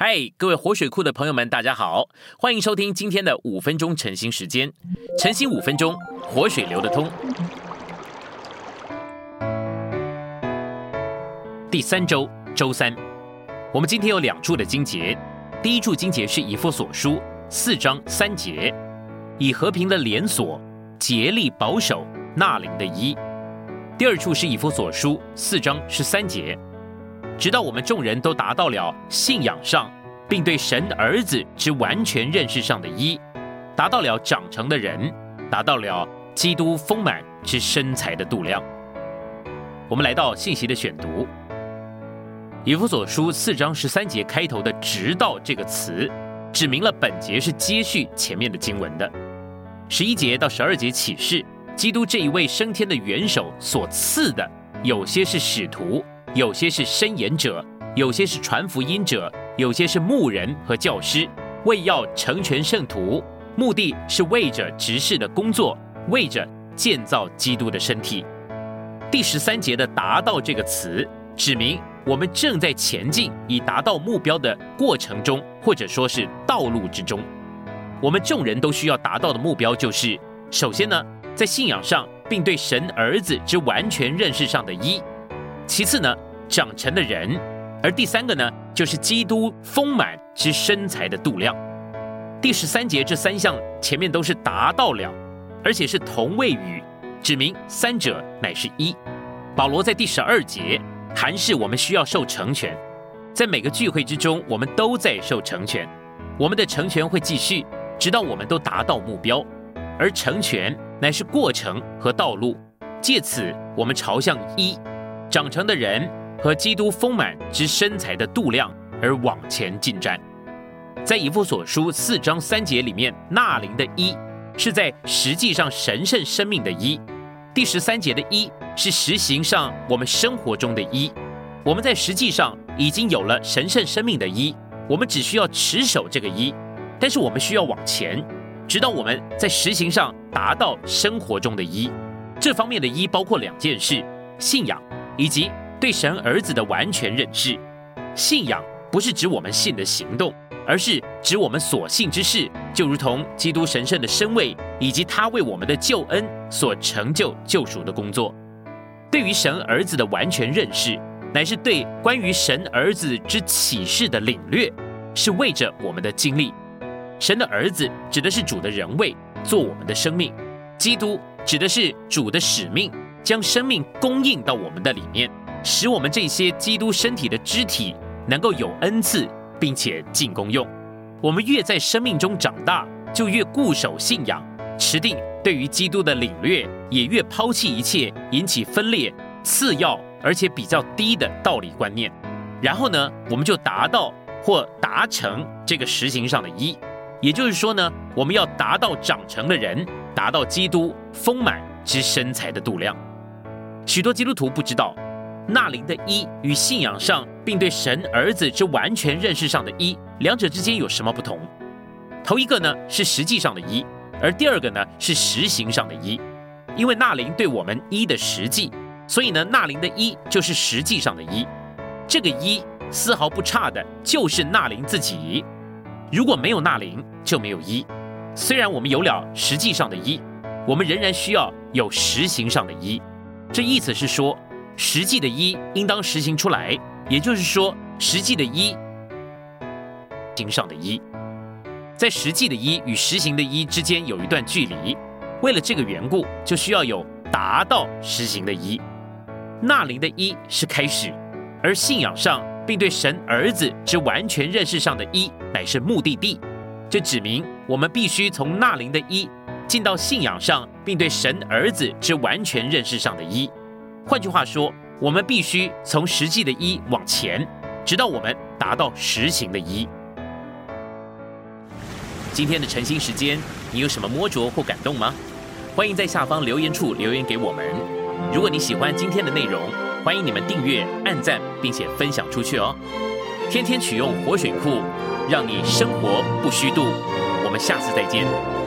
嗨，各位活水库的朋友们，大家好，欢迎收听今天的五分钟晨兴时间。晨兴五分钟，活水流得通。第三周周三，我们今天有两处的经节。第一处经节是以弗所书四章三节，以和平的连锁竭力保守纳灵的一。第二处是以弗所书四章十三节。直到我们众人都达到了信仰上，并对神的儿子之完全认识上的一，达到了长成的人，达到了基督丰满之身材的度量。我们来到信息的选读，以弗所书四章十三节开头的“直到”这个词，指明了本节是接续前面的经文的。十一节到十二节启示，基督这一位升天的元首所赐的，有些是使徒。有些是申言者，有些是传福音者，有些是牧人和教师，为要成全圣徒，目的是为着执事的工作，为着建造基督的身体。第十三节的“达到”这个词，指明我们正在前进，以达到目标的过程中，或者说是道路之中。我们众人都需要达到的目标，就是首先呢，在信仰上，并对神儿子之完全认识上的一。其次呢，长成的人；而第三个呢，就是基督丰满之身材的度量。第十三节这三项前面都是达到了，而且是同位语，指明三者乃是一。保罗在第十二节谈是我们需要受成全，在每个聚会之中，我们都在受成全，我们的成全会继续，直到我们都达到目标，而成全乃是过程和道路，借此我们朝向一。长成的人和基督丰满之身材的度量而往前进展，在以弗所书四章三节里面，纳灵的一是在实际上神圣生命的一；第十三节的一是实行上我们生活中的一。我们在实际上已经有了神圣生命的一，我们只需要持守这个一，但是我们需要往前，直到我们在实行上达到生活中的一。这方面的一包括两件事：信仰。以及对神儿子的完全认识，信仰不是指我们信的行动，而是指我们所信之事，就如同基督神圣的身位，以及他为我们的救恩所成就救赎的工作。对于神儿子的完全认识，乃是对关于神儿子之启示的领略，是为着我们的经历。神的儿子指的是主的人位，做我们的生命；基督指的是主的使命。将生命供应到我们的里面，使我们这些基督身体的肢体能够有恩赐，并且进功用。我们越在生命中长大，就越固守信仰，持定对于基督的领略，也越抛弃一切引起分裂、次要而且比较低的道理观念。然后呢，我们就达到或达成这个实行上的一，也就是说呢，我们要达到长成的人，达到基督丰满之身材的度量。许多基督徒不知道，纳灵的一与信仰上，并对神儿子之完全认识上的一，两者之间有什么不同？头一个呢是实际上的一，而第二个呢是实行上的一。因为纳灵对我们一的实际，所以呢纳灵的一就是实际上的一。这个一丝毫不差的，就是纳灵自己。如果没有纳灵，就没有一。虽然我们有了实际上的一，我们仍然需要有实行上的一。这意思是说，实际的一应当实行出来，也就是说，实际的一，经上的一，在实际的一与实行的一之间有一段距离。为了这个缘故，就需要有达到实行的一。纳灵的一是开始，而信仰上并对神儿子之完全认识上的一乃是目的地。这指明我们必须从纳灵的一。进到信仰上，并对神儿子之完全认识上的一。换句话说，我们必须从实际的一往前，直到我们达到实行的一。今天的晨兴时间，你有什么摸着或感动吗？欢迎在下方留言处留言给我们。如果你喜欢今天的内容，欢迎你们订阅、按赞，并且分享出去哦。天天取用活水库，让你生活不虚度。我们下次再见。